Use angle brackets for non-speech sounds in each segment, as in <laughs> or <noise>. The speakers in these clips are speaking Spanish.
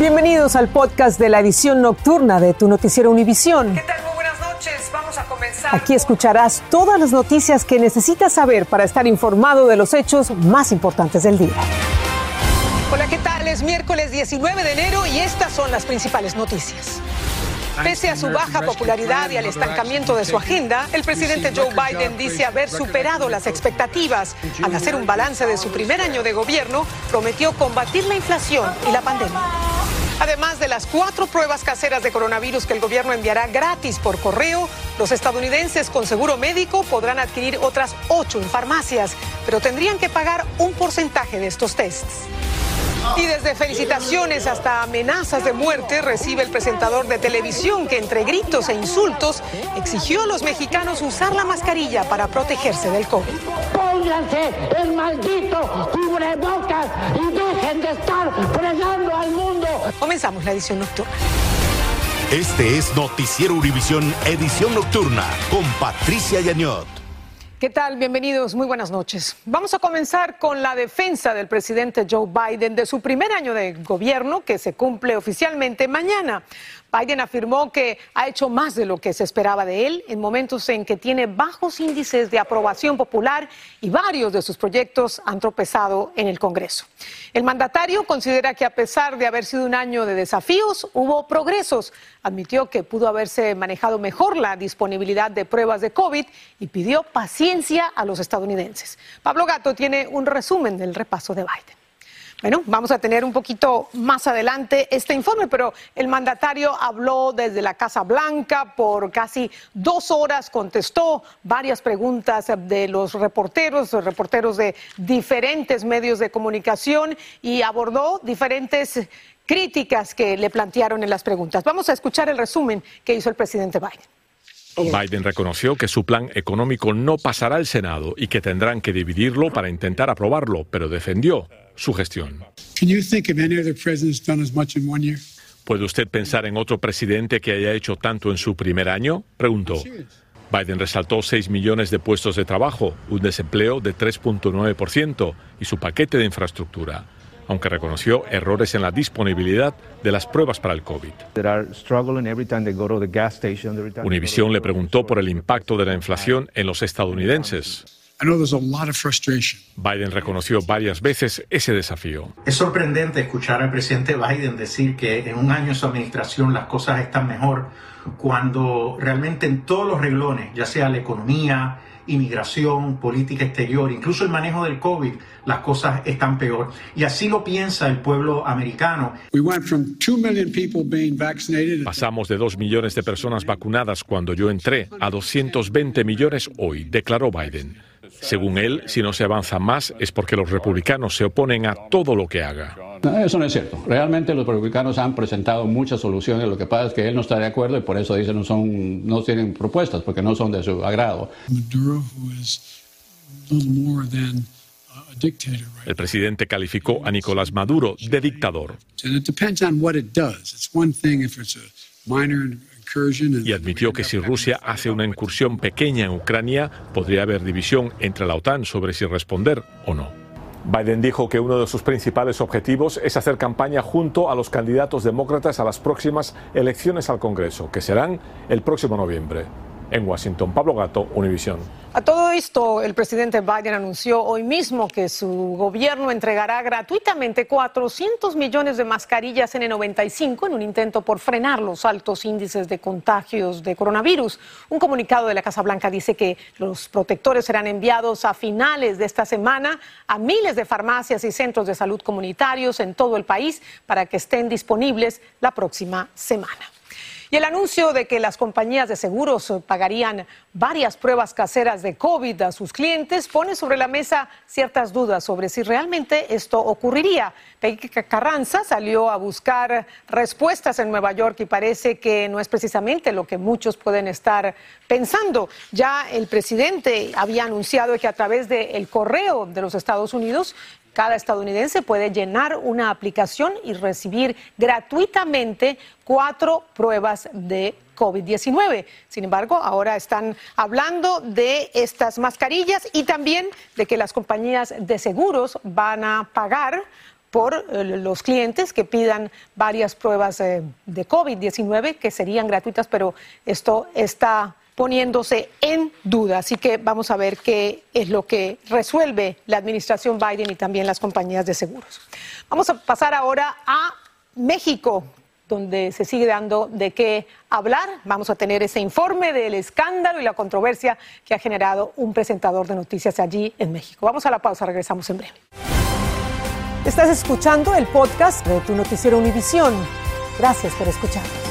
Bienvenidos al podcast de la edición nocturna de tu noticiero Univisión. ¿Qué tal? Muy buenas noches. Vamos a comenzar. Aquí escucharás todas las noticias que necesitas saber para estar informado de los hechos más importantes del día. Hola, ¿qué tal? Es miércoles 19 de enero y estas son las principales noticias. Pese a su baja popularidad y al estancamiento de su agenda, el presidente Joe Biden dice haber superado las expectativas. Al hacer un balance de su primer año de gobierno, prometió combatir la inflación y la pandemia. Además de las cuatro pruebas caseras de coronavirus que el gobierno enviará gratis por correo, los estadounidenses con seguro médico podrán adquirir otras ocho en farmacias, pero tendrían que pagar un porcentaje de estos tests. Y desde felicitaciones hasta amenazas de muerte recibe el presentador de televisión que entre gritos e insultos exigió a los mexicanos usar la mascarilla para protegerse del COVID. Pónganse el maldito cubrebocas y dejen de estar fregando al mundo. Comenzamos la edición nocturna. Este es Noticiero Univisión Edición Nocturna con Patricia Yañot. ¿Qué tal? Bienvenidos, muy buenas noches. Vamos a comenzar con la defensa del presidente Joe Biden de su primer año de gobierno que se cumple oficialmente mañana. Biden afirmó que ha hecho más de lo que se esperaba de él en momentos en que tiene bajos índices de aprobación popular y varios de sus proyectos han tropezado en el Congreso. El mandatario considera que a pesar de haber sido un año de desafíos, hubo progresos. Admitió que pudo haberse manejado mejor la disponibilidad de pruebas de COVID y pidió paciencia a los estadounidenses. Pablo Gato tiene un resumen del repaso de Biden. Bueno, vamos a tener un poquito más adelante este informe, pero el mandatario habló desde la Casa Blanca por casi dos horas, contestó varias preguntas de los reporteros, los reporteros de diferentes medios de comunicación y abordó diferentes críticas que le plantearon en las preguntas. Vamos a escuchar el resumen que hizo el presidente Biden. Biden reconoció que su plan económico no pasará al Senado y que tendrán que dividirlo para intentar aprobarlo, pero defendió su gestión. ¿Puede usted pensar en otro presidente que haya hecho tanto en su primer año? Preguntó. Biden resaltó 6 millones de puestos de trabajo, un desempleo de 3.9% y su paquete de infraestructura, aunque reconoció errores en la disponibilidad de las pruebas para el COVID. Univision le preguntó por el impacto de la inflación en los estadounidenses. Biden reconoció varias veces ese desafío. Es sorprendente escuchar al presidente Biden decir que en un año de su administración las cosas están mejor cuando realmente en todos los reglones, ya sea la economía, inmigración, política exterior, incluso el manejo del COVID, las cosas están peor. Y así lo piensa el pueblo americano. Pasamos de 2 millones de personas vacunadas cuando yo entré a 220 millones hoy, declaró Biden. Según él, si no se avanza más es porque los republicanos se oponen a todo lo que haga. No, eso no es cierto. Realmente los republicanos han presentado muchas soluciones. Lo que pasa es que él no está de acuerdo y por eso dicen no son, no tienen propuestas porque no son de su agrado. El presidente calificó a Nicolás Maduro de dictador y admitió que si Rusia hace una incursión pequeña en Ucrania, podría haber división entre la OTAN sobre si responder o no. Biden dijo que uno de sus principales objetivos es hacer campaña junto a los candidatos demócratas a las próximas elecciones al Congreso, que serán el próximo noviembre. En Washington, Pablo Gato, Univisión. A todo esto, el presidente Biden anunció hoy mismo que su gobierno entregará gratuitamente 400 millones de mascarillas N95 en un intento por frenar los altos índices de contagios de coronavirus. Un comunicado de la Casa Blanca dice que los protectores serán enviados a finales de esta semana a miles de farmacias y centros de salud comunitarios en todo el país para que estén disponibles la próxima semana. Y el anuncio de que las compañías de seguros pagarían varias pruebas caseras de COVID a sus clientes pone sobre la mesa ciertas dudas sobre si realmente esto ocurriría. Peggy Carranza salió a buscar respuestas en Nueva York y parece que no es precisamente lo que muchos pueden estar pensando. Ya el presidente había anunciado que a través del correo de los Estados Unidos cada estadounidense puede llenar una aplicación y recibir gratuitamente cuatro pruebas de COVID-19. Sin embargo, ahora están hablando de estas mascarillas y también de que las compañías de seguros van a pagar por eh, los clientes que pidan varias pruebas eh, de COVID-19 que serían gratuitas, pero esto está poniéndose en duda. Así que vamos a ver qué es lo que resuelve la administración Biden y también las compañías de seguros. Vamos a pasar ahora a México, donde se sigue dando de qué hablar. Vamos a tener ese informe del escándalo y la controversia que ha generado un presentador de noticias allí en México. Vamos a la pausa, regresamos en breve. Estás escuchando el podcast de tu noticiero Univisión. Gracias por escucharnos.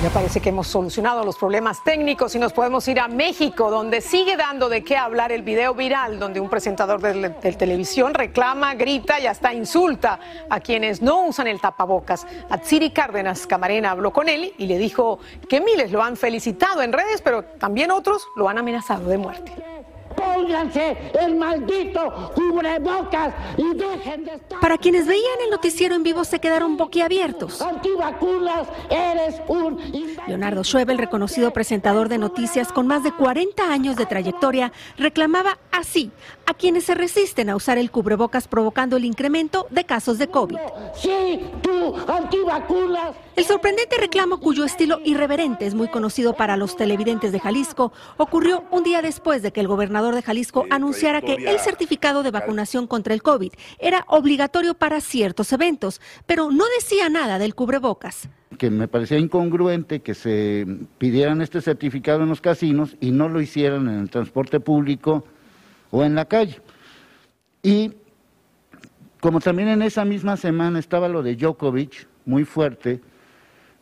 Ya parece que hemos solucionado los problemas técnicos y nos podemos ir a México, donde sigue dando de qué hablar el video viral, donde un presentador de, televisión reclama, grita y hasta insulta a quienes no usan el tapabocas. Atsiri Cárdenas Camarena habló con él y le dijo que miles lo han felicitado en redes, pero también otros lo han amenazado de muerte. Pónganse el maldito cubrebocas y dejen de estar. Para quienes veían el noticiero en vivo se quedaron boquiabiertos. Antivacunas, eres un. Leonardo Schwebel, reconocido presentador de noticias con más de 40 años de trayectoria, reclamaba así a quienes se resisten a usar el cubrebocas provocando el incremento de casos de COVID. Sí, tú, antivacunas. El sorprendente reclamo, cuyo estilo irreverente es muy conocido para los televidentes de Jalisco, ocurrió un día después de que el gobernador de Jalisco anunciara que el certificado de vacunación contra el COVID era obligatorio para ciertos eventos, pero no decía nada del cubrebocas. Que me parecía incongruente que se pidieran este certificado en los casinos y no lo hicieran en el transporte público o en la calle. Y como también en esa misma semana estaba lo de Djokovic, muy fuerte,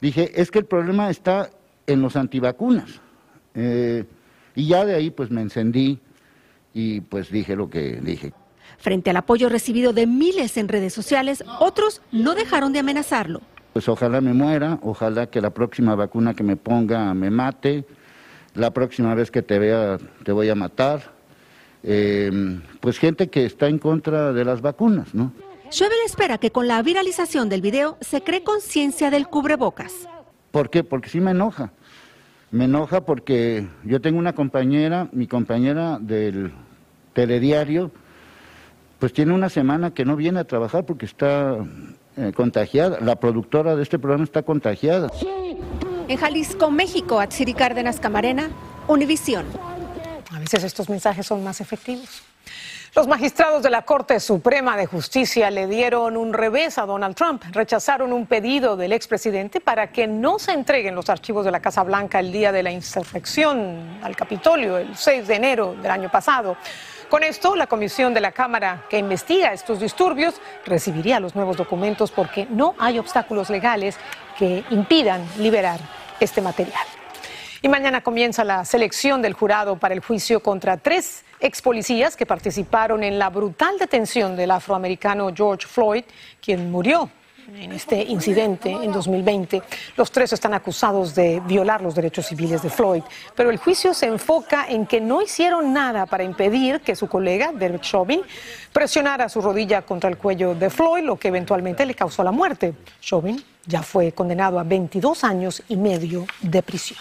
dije, es que el problema está en los antivacunas. Eh, y ya de ahí pues me encendí y pues dije lo que dije. Frente al apoyo recibido de miles en redes sociales, otros no dejaron de amenazarlo. Pues ojalá me muera, ojalá que la próxima vacuna que me ponga me mate, la próxima vez que te vea te voy a matar. Eh, pues gente que está en contra de las vacunas, ¿no? Schwebel espera que con la viralización del video se cree conciencia del cubrebocas. ¿Por qué? Porque sí me enoja. Me enoja porque yo tengo una compañera, mi compañera del telediario, pues tiene una semana que no viene a trabajar porque está eh, contagiada. La productora de este programa está contagiada. En Jalisco, México, Atsiri Cárdenas Camarena, Univisión. A veces estos mensajes son más efectivos. Los magistrados de la Corte Suprema de Justicia le dieron un revés a Donald Trump. Rechazaron un pedido del expresidente para que no se entreguen los archivos de la Casa Blanca el día de la insurrección al Capitolio, el 6 de enero del año pasado. Con esto, la comisión de la Cámara que investiga estos disturbios recibiría los nuevos documentos porque no hay obstáculos legales que impidan liberar este material. Y mañana comienza la selección del jurado para el juicio contra tres ex policías que participaron en la brutal detención del afroamericano George Floyd, quien murió en este incidente en 2020. Los tres están acusados de violar los derechos civiles de Floyd, pero el juicio se enfoca en que no hicieron nada para impedir que su colega, Derek Chauvin, presionara su rodilla contra el cuello de Floyd, lo que eventualmente le causó la muerte. Chauvin ya fue condenado a 22 años y medio de prisión.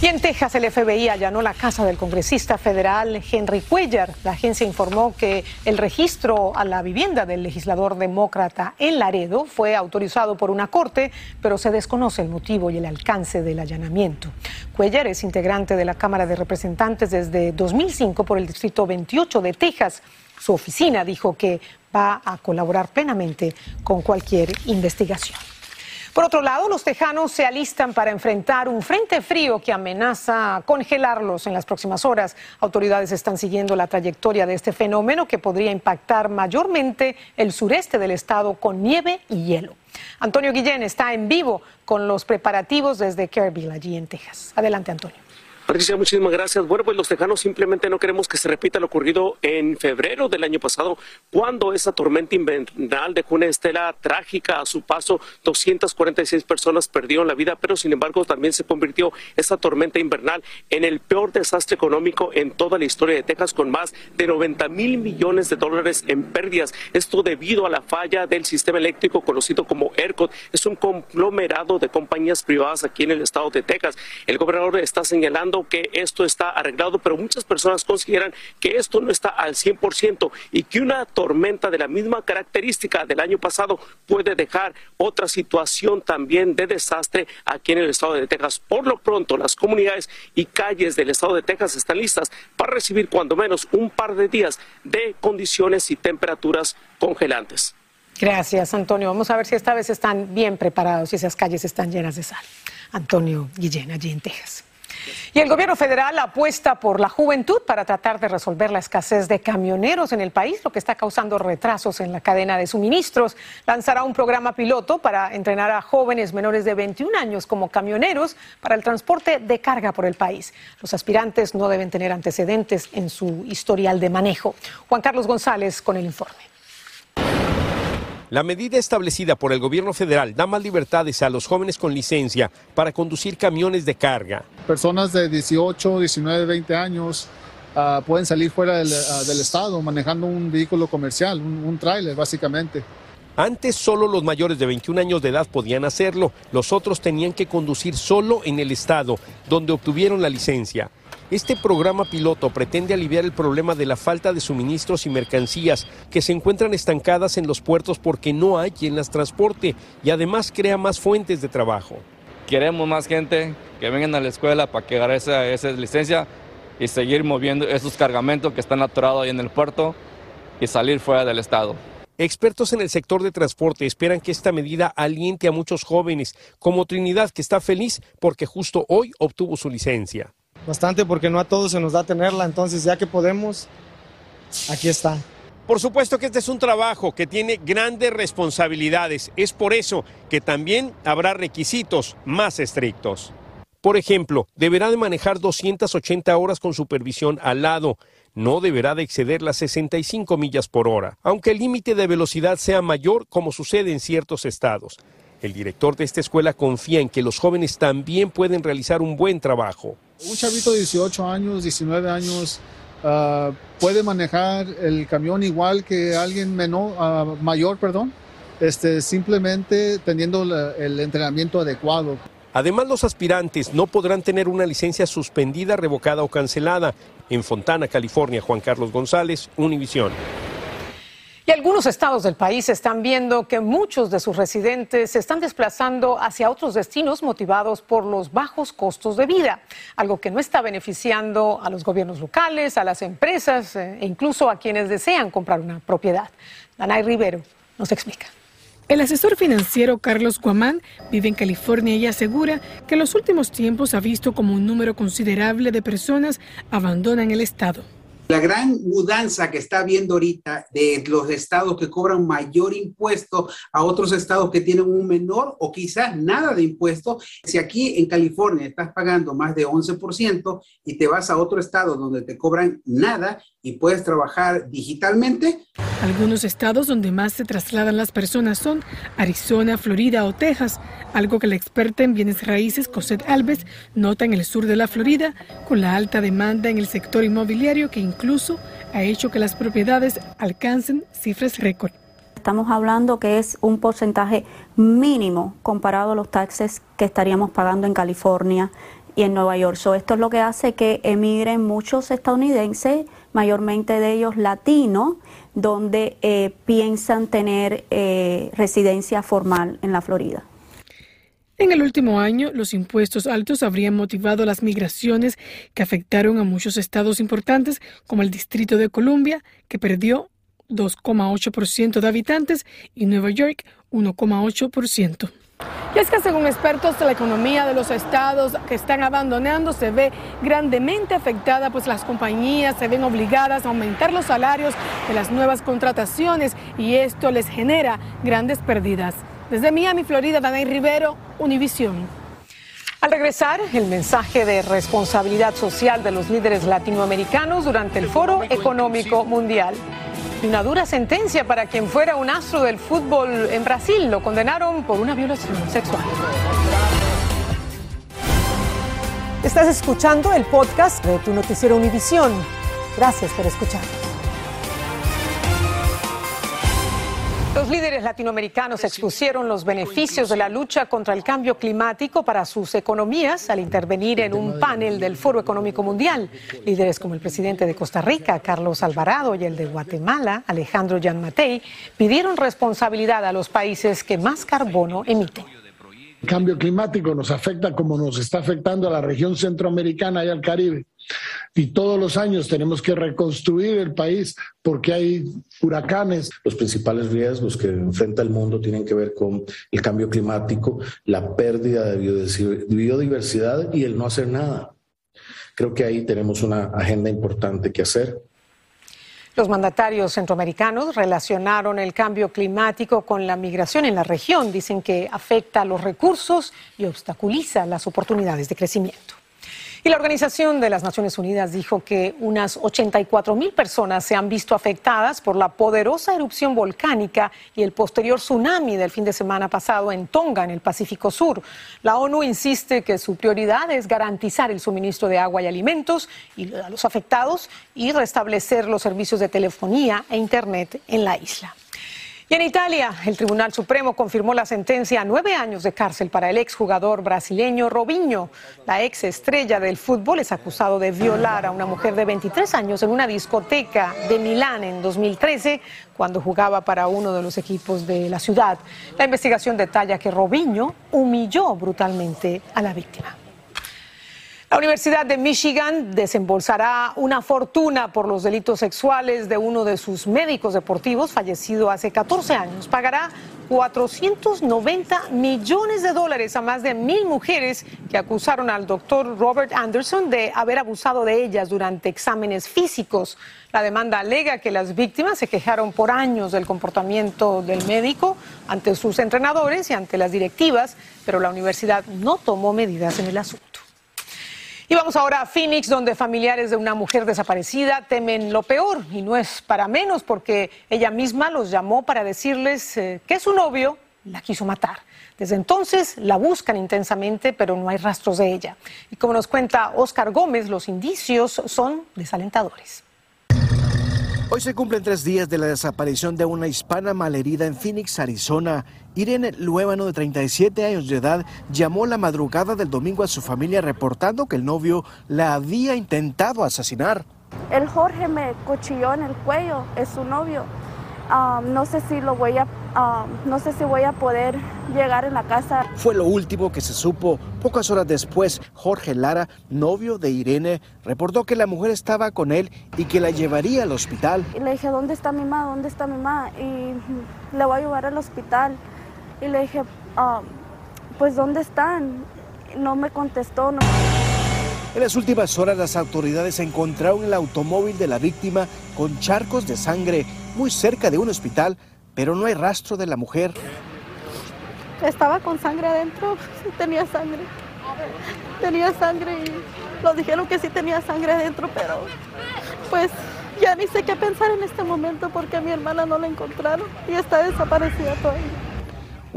Y en Texas el FBI allanó la casa del congresista federal Henry Cuellar. La agencia informó que el registro a la vivienda del legislador demócrata en Laredo fue autorizado por una corte, pero se desconoce el motivo y el alcance del allanamiento. Cuellar es integrante de la Cámara de Representantes desde 2005 por el Distrito 28 de Texas. Su oficina dijo que va a colaborar plenamente con cualquier investigación. Por otro lado, los tejanos se alistan para enfrentar un frente frío que amenaza congelarlos en las próximas horas. Autoridades están siguiendo la trayectoria de este fenómeno que podría impactar mayormente el sureste del estado con nieve y hielo. Antonio Guillén está en vivo con los preparativos desde Kerrville, allí en Texas. Adelante, Antonio. Patricia, muchísimas gracias. Bueno, pues los tejanos simplemente no queremos que se repita lo ocurrido en febrero del año pasado, cuando esa tormenta invernal dejó una estela trágica a su paso. 246 personas perdieron la vida, pero sin embargo también se convirtió esa tormenta invernal en el peor desastre económico en toda la historia de Texas, con más de 90 mil millones de dólares en pérdidas. Esto debido a la falla del sistema eléctrico conocido como ERCOT. Es un conglomerado de compañías privadas aquí en el estado de Texas. El gobernador está señalando que esto está arreglado, pero muchas personas consideran que esto no está al 100% y que una tormenta de la misma característica del año pasado puede dejar otra situación también de desastre aquí en el estado de Texas. Por lo pronto, las comunidades y calles del estado de Texas están listas para recibir cuando menos un par de días de condiciones y temperaturas congelantes. Gracias, Antonio. Vamos a ver si esta vez están bien preparados y esas calles están llenas de sal. Antonio Guillén, allí en Texas. Y el gobierno federal apuesta por la juventud para tratar de resolver la escasez de camioneros en el país, lo que está causando retrasos en la cadena de suministros. Lanzará un programa piloto para entrenar a jóvenes menores de 21 años como camioneros para el transporte de carga por el país. Los aspirantes no deben tener antecedentes en su historial de manejo. Juan Carlos González con el informe. La medida establecida por el gobierno federal da más libertades a los jóvenes con licencia para conducir camiones de carga. Personas de 18, 19, 20 años uh, pueden salir fuera del, uh, del, estado manejando un vehículo comercial, un, un tráiler básicamente. Antes solo los mayores de 21 años de edad podían hacerlo, los otros tenían que conducir solo en el estado donde obtuvieron la licencia. Este programa piloto pretende aliviar el problema de la falta de suministros y mercancías que se encuentran estancadas en los puertos porque no hay quien las transporte y además crea más fuentes de trabajo. Queremos más gente que vengan a la escuela para que agarre esa, esa licencia y seguir moviendo esos cargamentos que están atorados ahí en el puerto y salir fuera del estado. Expertos en el sector de transporte esperan que esta medida aliente a muchos jóvenes, como Trinidad, que está feliz porque justo hoy obtuvo su licencia. Bastante porque no a todos se nos da tenerla, entonces ya que podemos, aquí está. Por supuesto que este es un trabajo que tiene grandes responsabilidades. Es por eso que también habrá requisitos más estrictos. Por ejemplo, deberá de manejar 280 horas con supervisión al lado. No deberá de exceder las 65 millas por hora, aunque el límite de velocidad sea mayor como sucede en ciertos estados. El director de esta escuela confía en que los jóvenes también pueden realizar un buen trabajo. Un chavito de 18 años, 19 años, uh, puede manejar el camión igual que alguien menor, uh, mayor, perdón, este, simplemente teniendo el entrenamiento adecuado. Además, los aspirantes no podrán tener una licencia suspendida, revocada o cancelada. En Fontana, California, Juan Carlos González, Univisión. Y algunos estados del país están viendo que muchos de sus residentes se están desplazando hacia otros destinos motivados por los bajos costos de vida, algo que no está beneficiando a los gobiernos locales, a las empresas e incluso a quienes desean comprar una propiedad. Danay Rivero nos explica. El asesor financiero Carlos Guamán vive en California y asegura que en los últimos tiempos ha visto como un número considerable de personas abandonan el estado. La gran mudanza que está viendo ahorita de los estados que cobran mayor impuesto a otros estados que tienen un menor o quizás nada de impuesto. Si aquí en California estás pagando más de 11% y te vas a otro estado donde te cobran nada y puedes trabajar digitalmente. Algunos estados donde más se trasladan las personas son Arizona, Florida o Texas, algo que la experta en bienes raíces Cosette Alves nota en el sur de la Florida, con la alta demanda en el sector inmobiliario que incluso ha hecho que las propiedades alcancen cifras récord. Estamos hablando que es un porcentaje mínimo comparado a los taxes que estaríamos pagando en California y en Nueva York. So, esto es lo que hace que emigren muchos estadounidenses, mayormente de ellos latinos, donde eh, piensan tener eh, residencia formal en la Florida. En el último año, los impuestos altos habrían motivado las migraciones que afectaron a muchos estados importantes, como el Distrito de Columbia, que perdió 2,8% de habitantes, y Nueva York 1,8%. Y es que según expertos, la economía de los estados que están abandonando se ve grandemente afectada, pues las compañías se ven obligadas a aumentar los salarios de las nuevas contrataciones y esto les genera grandes pérdidas. Desde Miami, Florida, Danay Rivero, Univisión. Al regresar, el mensaje de responsabilidad social de los líderes latinoamericanos durante el Foro Económico Mundial. Y una dura sentencia para quien fuera un astro del fútbol en Brasil. Lo condenaron por una violación sexual. Estás escuchando el podcast de tu noticiero Univisión. Gracias por escuchar. Los líderes latinoamericanos expusieron los beneficios de la lucha contra el cambio climático para sus economías al intervenir en un panel del Foro Económico Mundial. Líderes como el presidente de Costa Rica, Carlos Alvarado, y el de Guatemala, Alejandro Matei, pidieron responsabilidad a los países que más carbono emiten. El cambio climático nos afecta como nos está afectando a la región centroamericana y al Caribe. Y todos los años tenemos que reconstruir el país porque hay huracanes. Los principales riesgos que enfrenta el mundo tienen que ver con el cambio climático, la pérdida de biodiversidad y el no hacer nada. Creo que ahí tenemos una agenda importante que hacer. Los mandatarios centroamericanos relacionaron el cambio climático con la migración en la región. Dicen que afecta a los recursos y obstaculiza las oportunidades de crecimiento. Y la Organización de las Naciones Unidas dijo que unas 84 mil personas se han visto afectadas por la poderosa erupción volcánica y el posterior tsunami del fin de semana pasado en Tonga, en el Pacífico Sur. La ONU insiste que su prioridad es garantizar el suministro de agua y alimentos a los afectados y restablecer los servicios de telefonía e Internet en la isla. Y en Italia, el Tribunal Supremo confirmó la sentencia a nueve años de cárcel para el exjugador brasileño Robinho. La ex estrella del fútbol es acusado de violar a una mujer de 23 años en una discoteca de Milán en 2013, cuando jugaba para uno de los equipos de la ciudad. La investigación detalla que Robinho humilló brutalmente a la víctima. La Universidad de Michigan desembolsará una fortuna por los delitos sexuales de uno de sus médicos deportivos fallecido hace 14 años. Pagará 490 millones de dólares a más de mil mujeres que acusaron al doctor Robert Anderson de haber abusado de ellas durante exámenes físicos. La demanda alega que las víctimas se quejaron por años del comportamiento del médico ante sus entrenadores y ante las directivas, pero la universidad no tomó medidas en el asunto. Y vamos ahora a Phoenix, donde familiares de una mujer desaparecida temen lo peor. Y no es para menos porque ella misma los llamó para decirles eh, que su novio la quiso matar. Desde entonces la buscan intensamente, pero no hay rastros de ella. Y como nos cuenta Oscar Gómez, los indicios son desalentadores. Hoy se cumplen tres días de la desaparición de una hispana malherida en Phoenix, Arizona. Irene Luébano, de 37 años de edad, llamó la madrugada del domingo a su familia reportando que el novio la había intentado asesinar. El Jorge me cuchilló en el cuello, es su novio. No sé si lo voy a, no sé si voy a poder llegar en la casa. Fue lo último que se supo. Pocas horas después, Jorge Lara, novio de Irene, reportó que la mujer estaba con él y que la llevaría al hospital. Y le dije, ¿dónde está mi mamá? ¿Dónde está mi mamá? Y le voy a llevar al hospital. Y le dije, pues ¿dónde están? No me contestó. No. En las últimas horas las autoridades encontraron el automóvil de la víctima con charcos de sangre muy cerca de un hospital, pero no hay rastro de la mujer. Estaba con sangre adentro, sí <laughs> tenía sangre. Tenía sangre y lo dijeron que sí tenía sangre adentro, pero pues ya ni sé qué pensar en este momento porque a mi hermana no la encontraron y está desaparecida todavía.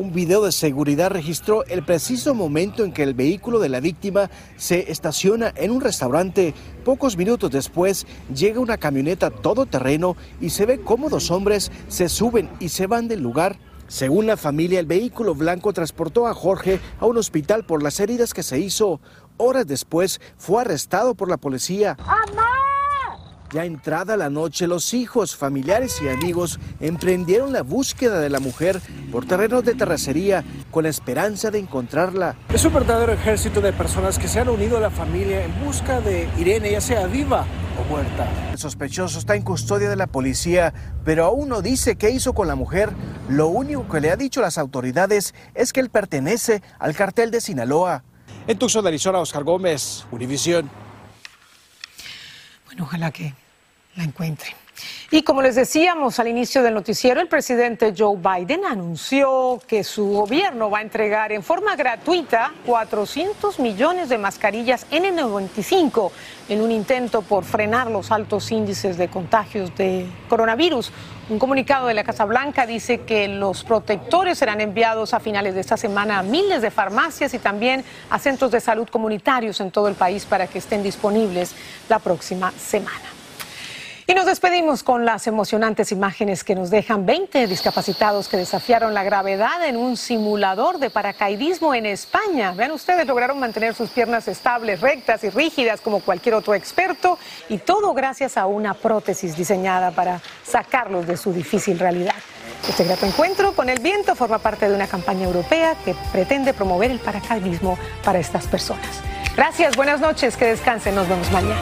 Un video de seguridad registró el preciso momento en que el vehículo de la víctima se estaciona en un restaurante. Pocos minutos después llega una camioneta todoterreno y se ve cómo dos hombres se suben y se van del lugar. Según la familia, el vehículo blanco transportó a Jorge a un hospital por las heridas que se hizo. Horas después fue arrestado por la policía. Ya entrada la noche, los hijos, familiares y amigos emprendieron la búsqueda de la mujer por terrenos de terracería con la esperanza de encontrarla. Es un verdadero ejército de personas que se han unido a la familia en busca de Irene, ya sea viva o muerta. El sospechoso está en custodia de la policía, pero aún no dice qué hizo con la mujer. Lo único que le ha dicho las autoridades es que él pertenece al cartel de Sinaloa. En Tucson, Arizona, Oscar Gómez, Univisión. Bueno, ojalá que la encuentre. Y como les decíamos al inicio del noticiero, el presidente Joe Biden anunció que su gobierno va a entregar en forma gratuita 400 millones de mascarillas N95 en un intento por frenar los altos índices de contagios de coronavirus. Un comunicado de la Casa Blanca dice que los protectores serán enviados a finales de esta semana a miles de farmacias y también a centros de salud comunitarios en todo el país para que estén disponibles la próxima semana. Y nos despedimos con las emocionantes imágenes que nos dejan 20 discapacitados que desafiaron la gravedad en un simulador de paracaidismo en España. Vean ustedes, lograron mantener sus piernas estables, rectas y rígidas como cualquier otro experto y todo gracias a una prótesis diseñada para sacarlos de su difícil realidad. Este grato encuentro con el viento forma parte de una campaña europea que pretende promover el paracaidismo para estas personas. Gracias, buenas noches, que descansen, nos vemos mañana.